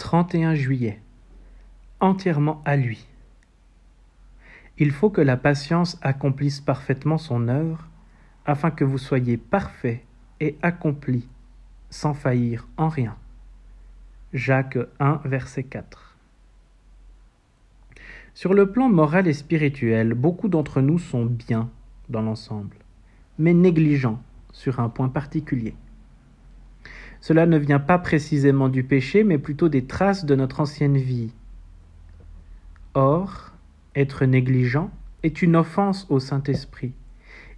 31 juillet. Entièrement à lui. Il faut que la patience accomplisse parfaitement son œuvre, afin que vous soyez parfaits et accomplis, sans faillir en rien. Jacques 1, verset 4. Sur le plan moral et spirituel, beaucoup d'entre nous sont bien dans l'ensemble, mais négligents sur un point particulier. Cela ne vient pas précisément du péché, mais plutôt des traces de notre ancienne vie. Or, être négligent est une offense au Saint-Esprit.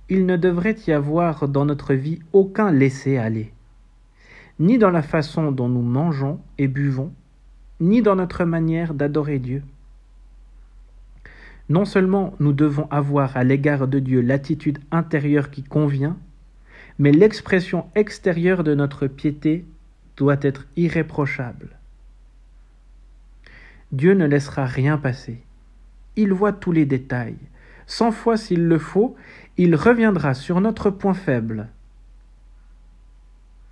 Il ne devrait y avoir dans notre vie aucun laisser-aller, ni dans la façon dont nous mangeons et buvons, ni dans notre manière d'adorer Dieu. Non seulement nous devons avoir à l'égard de Dieu l'attitude intérieure qui convient, mais l'expression extérieure de notre piété doit être irréprochable. Dieu ne laissera rien passer. Il voit tous les détails. Cent fois s'il le faut, il reviendra sur notre point faible.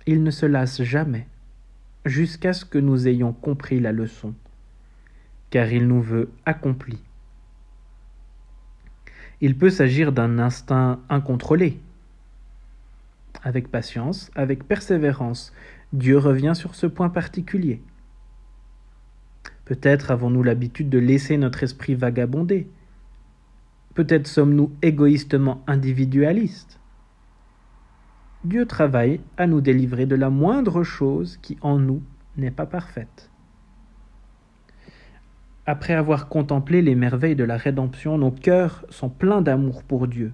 Il ne se lasse jamais jusqu'à ce que nous ayons compris la leçon, car il nous veut accomplis. Il peut s'agir d'un instinct incontrôlé, avec patience, avec persévérance, Dieu revient sur ce point particulier. Peut-être avons-nous l'habitude de laisser notre esprit vagabonder. Peut-être sommes-nous égoïstement individualistes. Dieu travaille à nous délivrer de la moindre chose qui en nous n'est pas parfaite. Après avoir contemplé les merveilles de la rédemption, nos cœurs sont pleins d'amour pour Dieu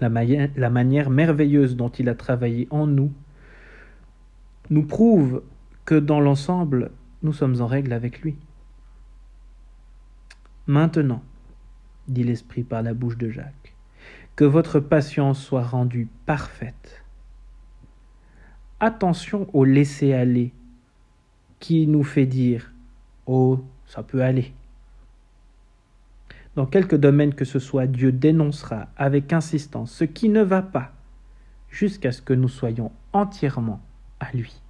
la, manière merveilleuse dont il a travaillé en nous, nous prouve que dans l'ensemble, nous sommes en règle avec lui. Maintenant, dit l'Esprit par la bouche de Jacques, que votre patience soit rendue parfaite. Attention au laisser-aller qui nous fait dire Oh, ça peut aller. Dans quelque domaine que ce soit, Dieu dénoncera avec insistance ce qui ne va pas, jusqu'à ce que nous soyons entièrement à lui.